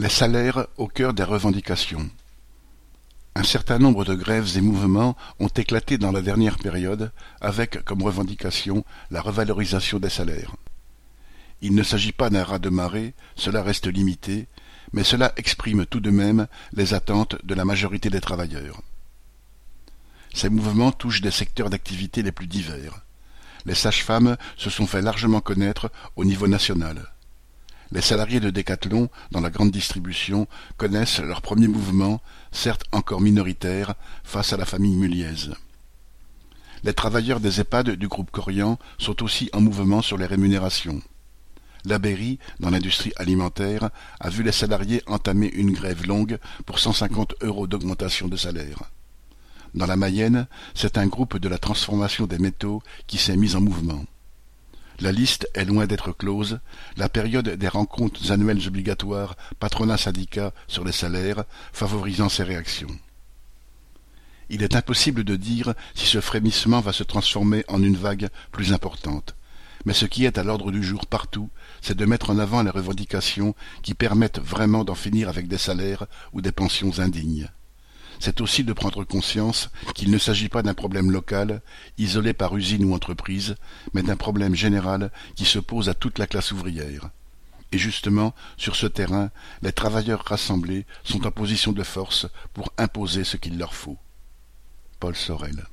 Les salaires au cœur des revendications. Un certain nombre de grèves et mouvements ont éclaté dans la dernière période, avec comme revendication la revalorisation des salaires. Il ne s'agit pas d'un raz de marée, cela reste limité, mais cela exprime tout de même les attentes de la majorité des travailleurs. Ces mouvements touchent des secteurs d'activité les plus divers. Les sages-femmes se sont fait largement connaître au niveau national. Les salariés de Decathlon, dans la grande distribution, connaissent leur premier mouvement, certes encore minoritaire, face à la famille Muliez. Les travailleurs des EHPAD du groupe Corian sont aussi en mouvement sur les rémunérations. La dans l'industrie alimentaire, a vu les salariés entamer une grève longue pour 150 euros d'augmentation de salaire. Dans la Mayenne, c'est un groupe de la transformation des métaux qui s'est mis en mouvement. La liste est loin d'être close, la période des rencontres annuelles obligatoires patronat-syndicat sur les salaires favorisant ces réactions. Il est impossible de dire si ce frémissement va se transformer en une vague plus importante. Mais ce qui est à l'ordre du jour partout, c'est de mettre en avant les revendications qui permettent vraiment d'en finir avec des salaires ou des pensions indignes c'est aussi de prendre conscience qu'il ne s'agit pas d'un problème local, isolé par usine ou entreprise, mais d'un problème général qui se pose à toute la classe ouvrière. Et justement, sur ce terrain, les travailleurs rassemblés sont en position de force pour imposer ce qu'il leur faut. Paul Sorel